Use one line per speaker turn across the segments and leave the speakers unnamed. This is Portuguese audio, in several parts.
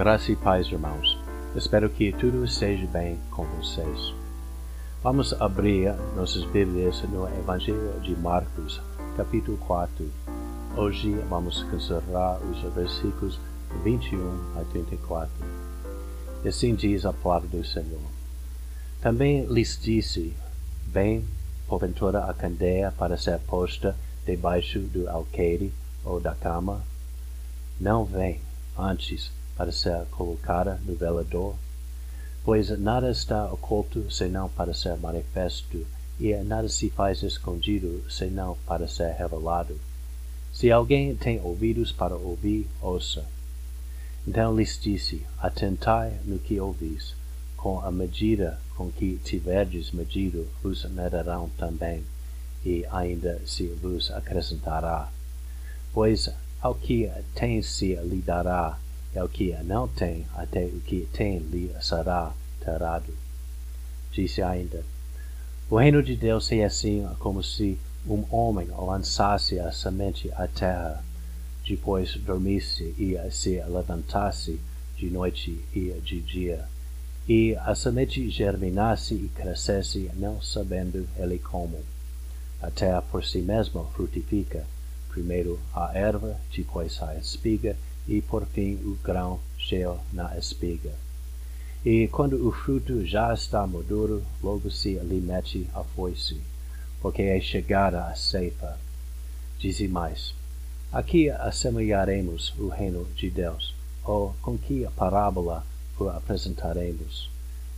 Graça e paz, irmãos. Espero que tudo esteja bem com vocês. Vamos abrir nossas Bíblias no Evangelho de Marcos, capítulo 4. Hoje vamos considerar os versículos 21 a 34. E assim diz a palavra do Senhor. Também lhes disse: Bem, porventura a candeia para ser posta debaixo do alqueire ou da cama? Não vem, antes para ser colocada no velador, pois nada está oculto senão para ser manifesto, e nada se faz escondido senão para ser revelado. Se alguém tem ouvidos para ouvir, ouça. Então lhes disse: Atentai no que ouvis, com a medida com que tiverdes medido, vos medirão também, e ainda se vos acrescentará. Pois ao que tem se lhe dará, é o que não tem, até o que tem lhe será tirado. Disse ainda: O reino de Deus é assim como se um homem lançasse a semente à terra, depois dormisse e se levantasse de noite e de dia. E a semente germinasse e crescesse, não sabendo ele como. A terra por si mesma frutifica, primeiro a erva, depois a espiga, e por fim o grão cheio na espiga. E quando o fruto já está maduro, logo se lhe mete a foice, porque é chegada a ceifa. Dize mais: Aqui assemelharemos o reino de Deus, ou com que parábola o apresentaremos?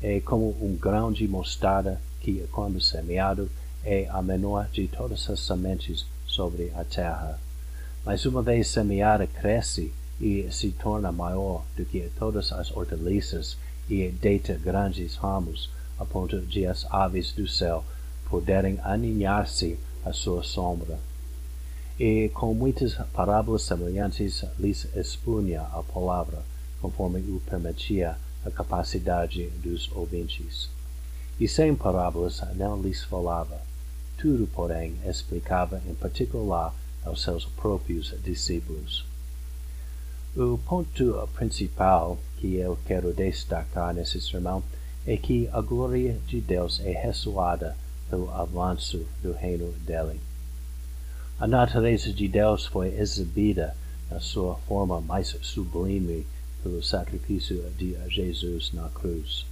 É como um grão de mostarda que, quando semeado, é a menor de todas as sementes sobre a terra. Mas uma vez semeada, cresce e se torna maior do que todas as hortaliças e deita grandes ramos, a ponto de as aves do céu poderem aninhar-se à sua sombra. E com muitas parábolas semelhantes lhes expunha a palavra, conforme o permitia a capacidade dos ouvintes. E sem parábolas não lhes falava. Tudo, porém, explicava em particular aos seus próprios discípulos. O ponto principal que eu quero destacar nesse sermão é que a glória de Deus é ressoada pelo avanço do reino dele. A natureza de Deus foi exibida na sua forma mais sublime pelo sacrifício de Jesus na cruz.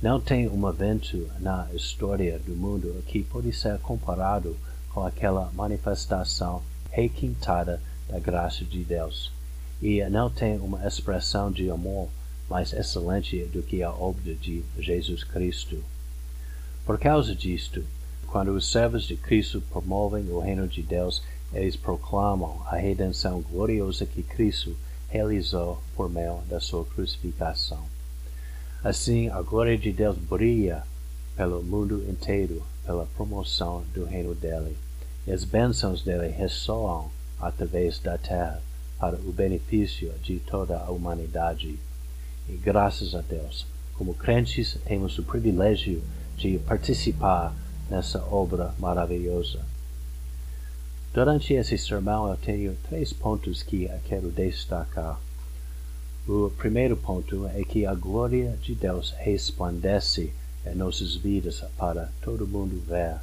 Não tem um evento na história do mundo que pode ser comparado com aquela manifestação requintada da graça de Deus e não tem uma expressão de amor mais excelente do que a obra de Jesus Cristo. Por causa disto, quando os servos de Cristo promovem o reino de Deus, eles proclamam a redenção gloriosa que Cristo realizou por meio da sua crucificação. Assim, a glória de Deus brilha pelo mundo inteiro pela promoção do reino dele. E as bênçãos dele ressoam através da terra para o benefício de toda a humanidade. E graças a Deus, como crentes, temos o privilégio de participar nessa obra maravilhosa. Durante esse sermão, eu tenho três pontos que quero destacar. O primeiro ponto é que a glória de Deus resplandece em nossas vidas para todo mundo ver.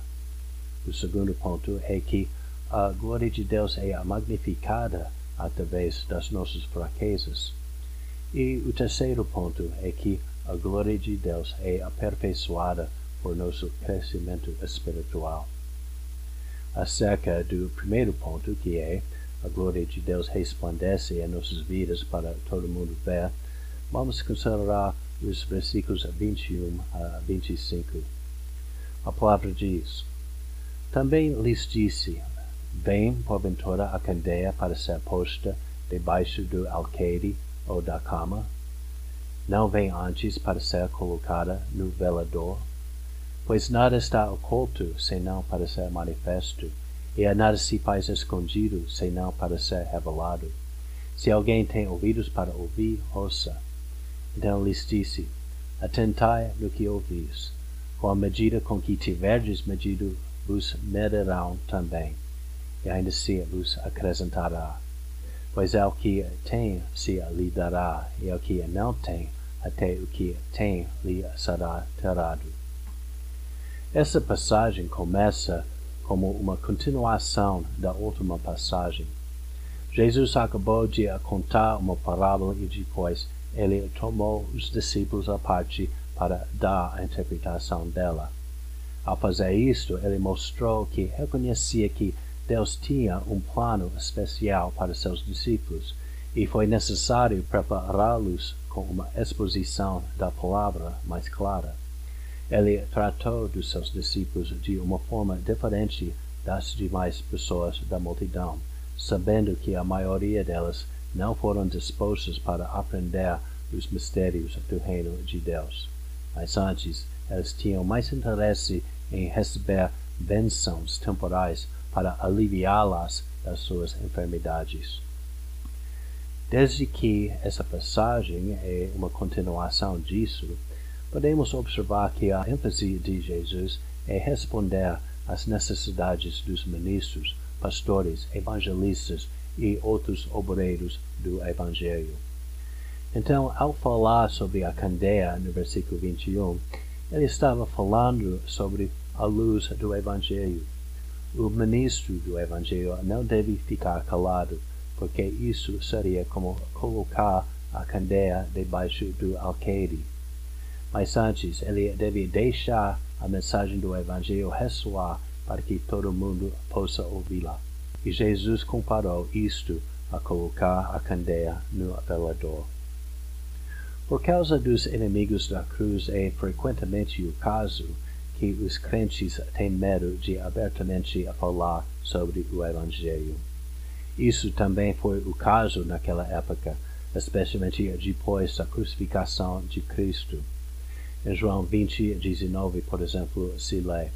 O segundo ponto é que a glória de Deus é magnificada através das nossas fraquezas. E o terceiro ponto é que a glória de Deus é aperfeiçoada por nosso crescimento espiritual. Acerca do primeiro ponto, que é a glória de Deus resplandece em nossas vidas para todo mundo ver, vamos considerar os versículos 21 a 25. A palavra diz: Também lhes disse: Vem, porventura, a candeia para ser posta debaixo do alqueire ou da cama? Não vem antes para ser colocada no velador? Pois nada está oculto senão para ser manifesto, e a nada se faz escondido senão para ser revelado. Se alguém tem ouvidos para ouvir, ouça. Então lhes disse: Atentai no que ouvis. Com a medida com que tiverdes medido, vos medirão também e ainda se vos acrescentará. pois ao que tem se lhe dará, e ao que não tem, até o que tem lhe será tirado. Essa passagem começa como uma continuação da última passagem. Jesus acabou de contar uma parábola e depois ele tomou os discípulos à parte para dar a interpretação dela. Ao fazer isto, ele mostrou que reconhecia que Deus tinha um plano especial para seus discípulos e foi necessário prepará-los com uma exposição da palavra mais clara. Ele tratou dos seus discípulos de uma forma diferente das demais pessoas da multidão, sabendo que a maioria delas não foram dispostas para aprender os mistérios do reino de Deus. Mas antes, eles tinham mais interesse em receber bênçãos temporais para aliviá-las das suas enfermidades. Desde que essa passagem é uma continuação disso, podemos observar que a ênfase de Jesus é responder às necessidades dos ministros, pastores, evangelistas e outros obreiros do Evangelho. Então, ao falar sobre a candeia no versículo 21, ele estava falando sobre a luz do Evangelho. O ministro do Evangelho não deve ficar calado, porque isso seria como colocar a candeia debaixo do alqueire. Mas antes, ele deve deixar a mensagem do Evangelho ressoar para que todo mundo possa ouvi-la. E Jesus comparou isto a colocar a candeia no velador. Por causa dos inimigos da cruz é frequentemente o caso que os crentes têm medo de abertamente falar sobre o Evangelho. Isso também foi o caso naquela época, especialmente depois da crucificação de Cristo. Em João 20, 19, por exemplo, se lê: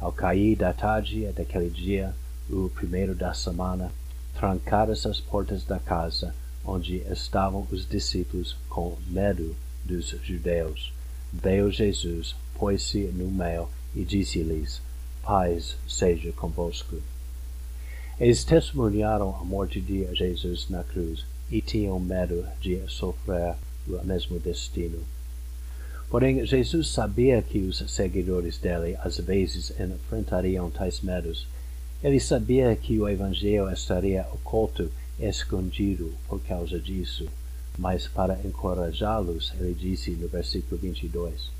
Ao cair da tarde daquele dia, o primeiro da semana, trancadas as portas da casa onde estavam os discípulos com medo dos judeus, veio Jesus, pôs-se no meio e disse-lhes: Paz seja convosco. Eles testemunharam a morte de Jesus na cruz e tinham medo de sofrer o mesmo destino. Porém, Jesus sabia que os seguidores dele às vezes enfrentariam tais medos. Ele sabia que o Evangelho estaria oculto, escondido por causa disso. Mas para encorajá-los, ele disse no versículo 22,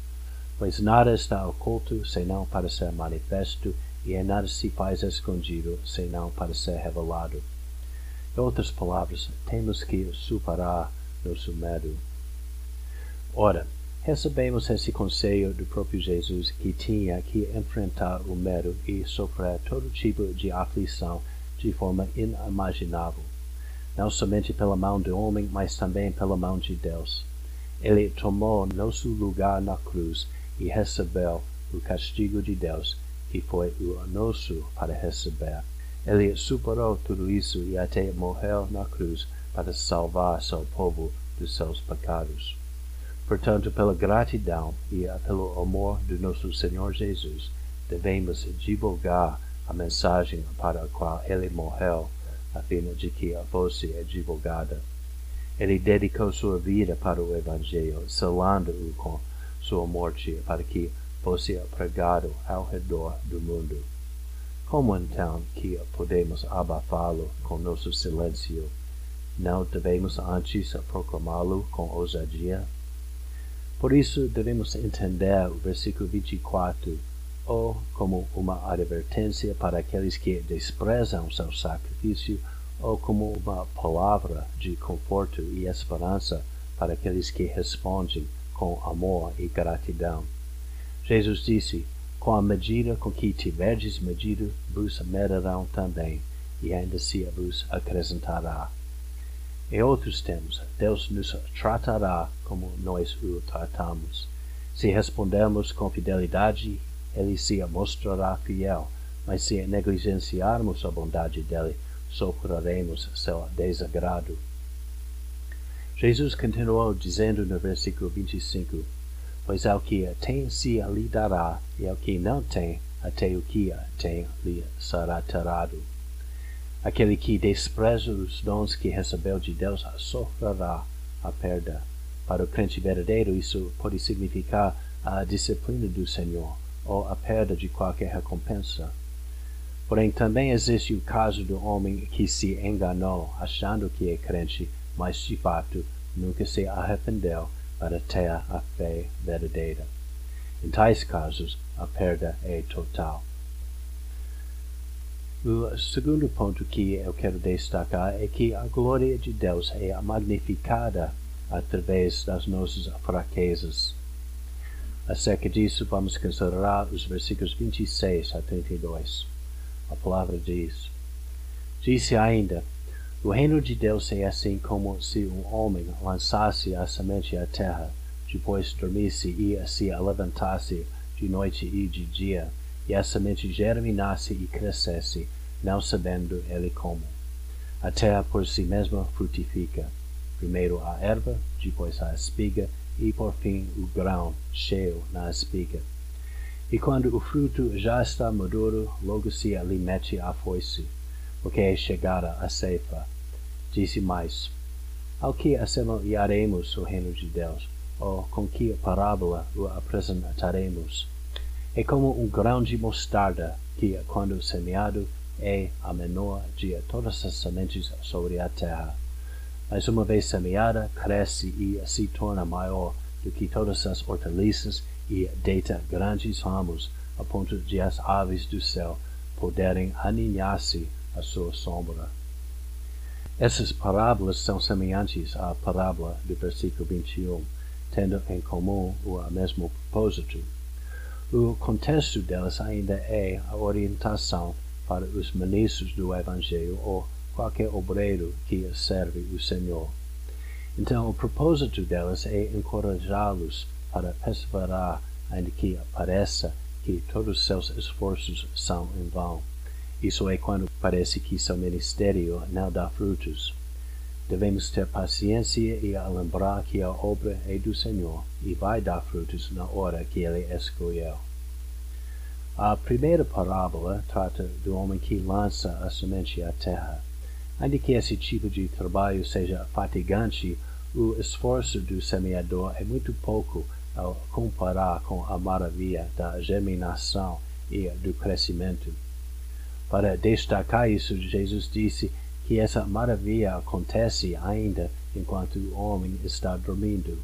Pois nada está oculto senão para ser manifesto, e nada se faz escondido senão para ser revelado. Em outras palavras, temos que superar nosso medo. Ora, recebemos esse conselho do próprio Jesus que tinha que enfrentar o medo e sofrer todo tipo de aflição de forma inimaginável, não somente pela mão do homem, mas também pela mão de Deus. Ele tomou nosso lugar na cruz e recebeu o castigo de Deus, que foi o nosso para receber. Ele superou tudo isso e até morreu na cruz para salvar seu povo dos seus pecados. Portanto, pela gratidão e pelo amor do nosso Senhor Jesus, devemos divulgar a mensagem para a qual ele morreu, a fim de que fosse divulgada. Ele dedicou sua vida para o Evangelho, selando-o com sua morte para que fosse pregado ao redor do mundo. Como então que podemos abafá-lo com nosso silêncio? Não devemos antes proclamá-lo com ousadia? Por isso devemos entender o versículo 24 ou como uma advertência para aqueles que desprezam seu sacrifício, ou como uma palavra de conforto e esperança para aqueles que respondem com amor e gratidão. Jesus disse: Com a medida com que tiverdes medido, vos medirão também, e ainda se vos acrescentará. Em outros termos, Deus nos tratará como nós o tratamos. Se respondermos com fidelidade, ele se mostrará fiel, mas se negligenciarmos a bondade dele, sofreremos seu desagrado. Jesus continuou dizendo no versículo 25: Pois ao que tem se lhe dará, e ao que não tem, até o que tem lhe será tirado. Aquele que despreza os dons que recebeu de Deus sofrerá a perda. Para o crente verdadeiro, isso pode significar a disciplina do Senhor ou a perda de qualquer recompensa. Porém, também existe o caso do homem que se enganou, achando que é crente, mas de fato nunca se arrependeu para ter a fé verdadeira. Em tais casos, a perda é total. O segundo ponto que eu quero destacar é que a glória de Deus é magnificada através das nossas fraquezas. Acerca disso, vamos considerar os versículos 26 a 32. A palavra diz: Disse ainda: O reino de Deus é assim como se um homem lançasse a semente à terra, depois dormisse e se levantasse de noite e de dia e a semente germinasse e crescesse, não sabendo ele como. A terra por si mesma frutifica, primeiro a erva, depois a espiga, e por fim o grão cheio na espiga. E quando o fruto já está maduro, logo se ali mete a foice, porque é chegada a ceifa. Disse mais, ao que assemelharemos o reino de Deus, ou com que parábola o apresentaremos? É como um grão de mostarda, que, quando semeado, é a menor de todas as sementes sobre a terra. Mas uma vez semeada, cresce e se torna maior do que todas as hortaliças e deita grandes ramos, a ponto de as aves do céu poderem aninhar-se à sua sombra. Essas parábolas são semelhantes à parábola do versículo 21, tendo em comum o mesmo propósito. O contexto delas ainda é a orientação para os ministros do Evangelho ou qualquer obreiro que serve o Senhor. Então, o propósito delas é encorajá-los para perseverar, ainda que pareça que todos os seus esforços são em vão. Isso é quando parece que seu ministério não dá frutos. Devemos ter paciência e lembrar que a obra é do Senhor e vai dar frutos na hora que Ele escolheu. A primeira parábola trata do homem que lança a semente à terra. Ainda que esse tipo de trabalho seja fatigante, o esforço do semeador é muito pouco ao comparar com a maravilha da germinação e do crescimento. Para destacar isso, Jesus disse que essa maravilha acontece ainda enquanto o homem está dormindo.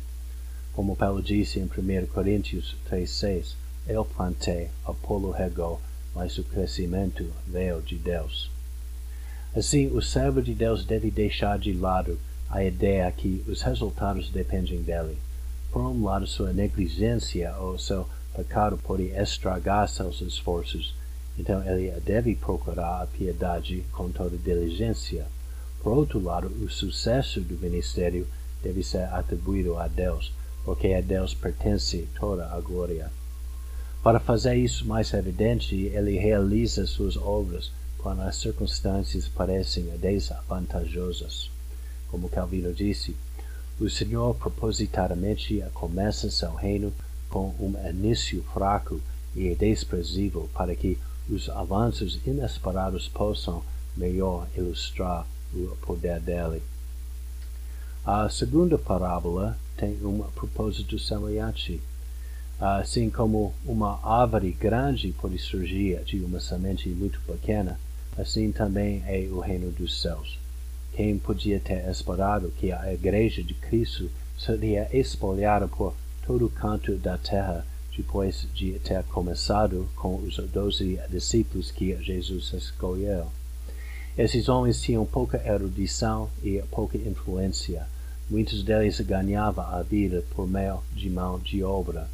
Como Paulo disse em 1 Coríntios 3,6, Eu plantei, Apolo regou, mas o crescimento veio de Deus. Assim, o servo de Deus deve deixar de lado a ideia que os resultados dependem dele. Por um lado, sua negligência ou seu pecado pode estragar seus esforços, então ele deve procurar a piedade com toda diligência. Por outro lado, o sucesso do ministério deve ser atribuído a Deus, porque a Deus pertence toda a glória. Para fazer isso mais evidente, ele realiza suas obras quando as circunstâncias parecem desvantajosas. Como Calvino disse, o Senhor propositadamente começa seu reino com um início fraco e desprezível para que os avanços inesperados possam melhor ilustrar o poder dele. A segunda parábola tem um propósito semelhante. Assim como uma árvore grande pode surgir de uma semente muito pequena, assim também é o reino dos céus. Quem podia ter esperado que a igreja de Cristo seria espalhada por todo o canto da terra depois de ter começado com os doze discípulos que Jesus escolheu. Esses homens tinham pouca erudição e pouca influência. Muitos deles ganhavam a vida por meio de mão de obra.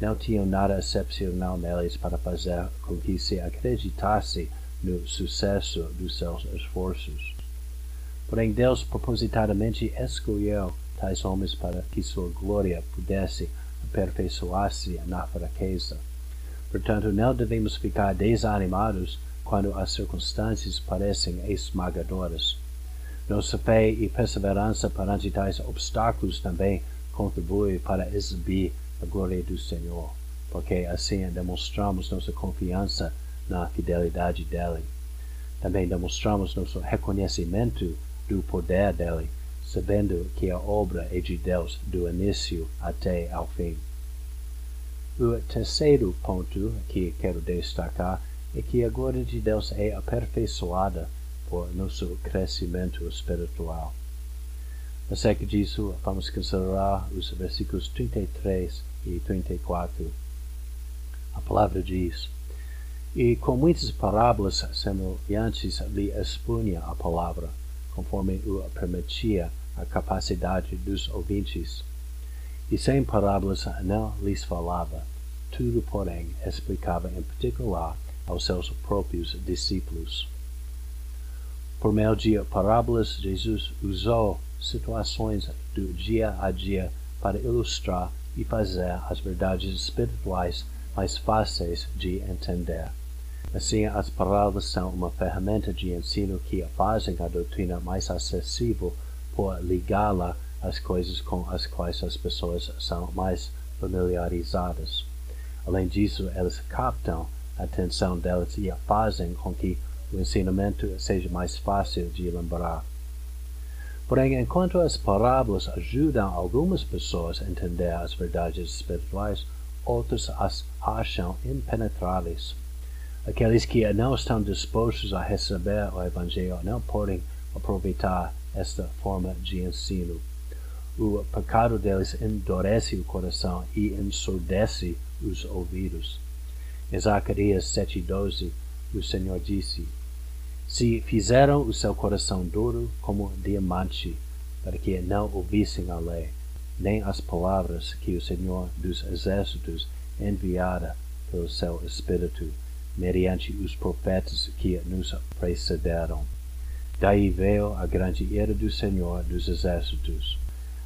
Não tinham nada excepcional neles para fazer com que se acreditasse no sucesso dos seus esforços. Porém, Deus propositadamente escolheu tais homens para que sua glória pudesse aperfeiçoar-se na fraqueza. Portanto, não devemos ficar desanimados quando as circunstâncias parecem esmagadoras. Nossa fé e perseverança perante tais obstáculos também contribuem para exibir a glória do Senhor, porque assim demonstramos nossa confiança na fidelidade dele. Também demonstramos nosso reconhecimento do poder dele, sabendo que a obra é de Deus do início até ao fim. O terceiro ponto que quero destacar é que a glória de Deus é aperfeiçoada por nosso crescimento espiritual. Acerca disso, vamos considerar os versículos 33 e 34. A palavra diz: E com muitas parábolas semelhantes lhe expunha a palavra, conforme o permitia a capacidade dos ouvintes. E sem parábolas não lhes falava, tudo, porém, explicava em particular aos seus próprios discípulos. Por meio de parábolas, Jesus usou situações do dia a dia para ilustrar e fazer as verdades espirituais mais fáceis de entender. Assim, as parábolas são uma ferramenta de ensino que fazem a doutrina mais acessível por ligá-la às coisas com as quais as pessoas são mais familiarizadas. Além disso, elas captam a atenção delas e fazem com que o ensinamento seja mais fácil de lembrar. Porém, enquanto as parábolas ajudam algumas pessoas a entender as verdades espirituais, outras as acham impenetráveis. Aqueles que não estão dispostos a receber o Evangelho não podem aproveitar esta forma de ensino. O pecado deles endurece o coração e ensurdece os ouvidos. Em Zacarias 7,12, o Senhor disse: se fizeram o seu coração duro como diamante, para que não ouvissem a lei, nem as palavras que o Senhor dos Exércitos enviara pelo seu Espírito, mediante os profetas que nos precederam. Daí veio a grande ira do Senhor dos Exércitos.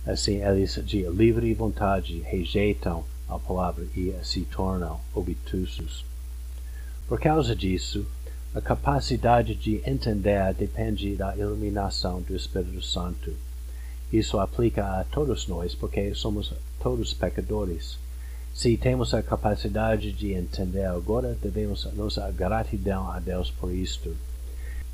Assim eles de livre vontade rejeitam a palavra e se tornam obtusos. Por causa disso, a capacidade de entender depende da iluminação do Espírito Santo. Isso aplica a todos nós, porque somos todos pecadores. Se temos a capacidade de entender agora, devemos nossa gratidão a Deus por isto.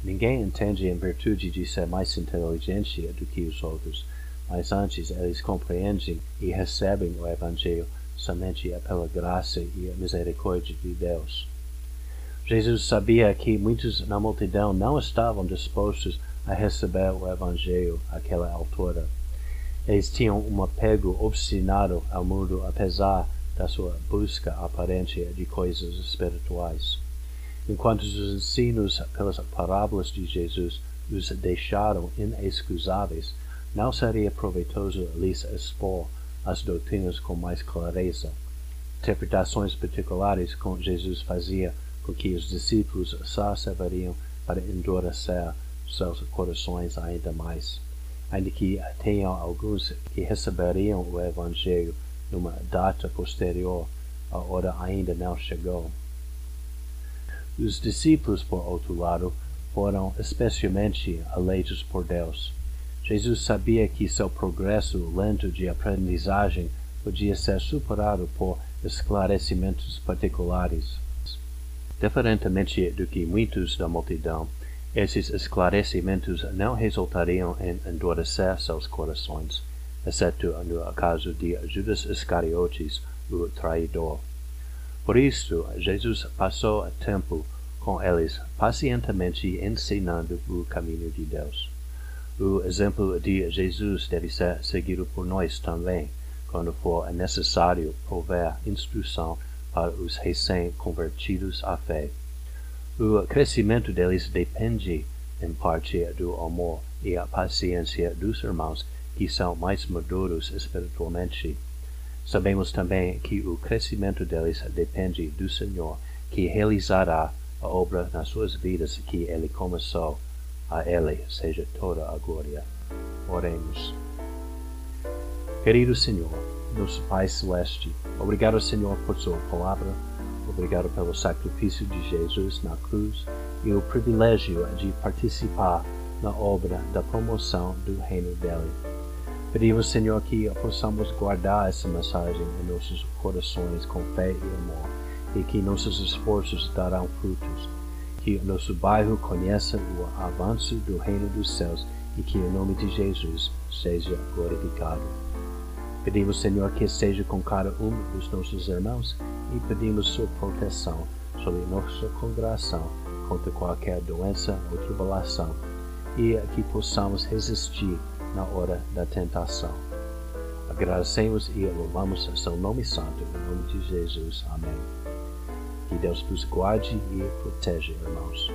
Ninguém entende em virtude de ser mais inteligente do que os outros, mas antes eles compreendem e recebem o Evangelho somente pela graça e a misericórdia de Deus. Jesus sabia que muitos na multidão não estavam dispostos a receber o Evangelho àquela altura. Eles tinham um apego obstinado ao mundo, apesar da sua busca aparente de coisas espirituais. Enquanto os ensinos pelas parábolas de Jesus os deixaram inexcusáveis, não seria proveitoso lhes expor as doutrinas com mais clareza. Interpretações particulares que Jesus fazia porque os discípulos só serviriam para endurecer seus corações ainda mais, ainda que tenham alguns que receberiam o Evangelho numa data posterior, a hora ainda não chegou. Os discípulos, por outro lado, foram especialmente eleitos por Deus. Jesus sabia que seu progresso lento de aprendizagem podia ser superado por esclarecimentos particulares. Diferentemente do que muitos da multidão, esses esclarecimentos não resultariam em endurecer seus corações, exceto no caso de Judas Iscariotes, o traidor. Por isto, Jesus passou tempo com eles, pacientemente ensinando o caminho de Deus. O exemplo de Jesus deve ser seguido por nós também, quando for necessário prover instrução para os recém-convertidos à fé. O crescimento deles depende, em parte, do amor e a paciência dos irmãos que são mais maduros espiritualmente. Sabemos também que o crescimento deles depende do Senhor, que realizará a obra nas suas vidas que Ele começou. A Ele seja toda a glória. Oremos. Querido Senhor, nosso Pai Celeste, obrigado, Senhor, por Sua palavra, obrigado pelo sacrifício de Jesus na cruz e o privilégio de participar na obra da promoção do reino dele. Pedimos, Senhor, que possamos guardar essa mensagem em nossos corações com fé e amor, e que nossos esforços darão frutos. que nosso bairro conheça o avanço do reino dos céus e que o nome de Jesus seja glorificado. Pedimos, Senhor, que seja com cada um dos nossos irmãos e pedimos sua proteção sobre nossa congregação contra qualquer doença ou tribulação e que possamos resistir na hora da tentação. Agradecemos e louvamos seu nome santo, em nome de Jesus. Amém. Que Deus vos guarde e proteja, irmãos.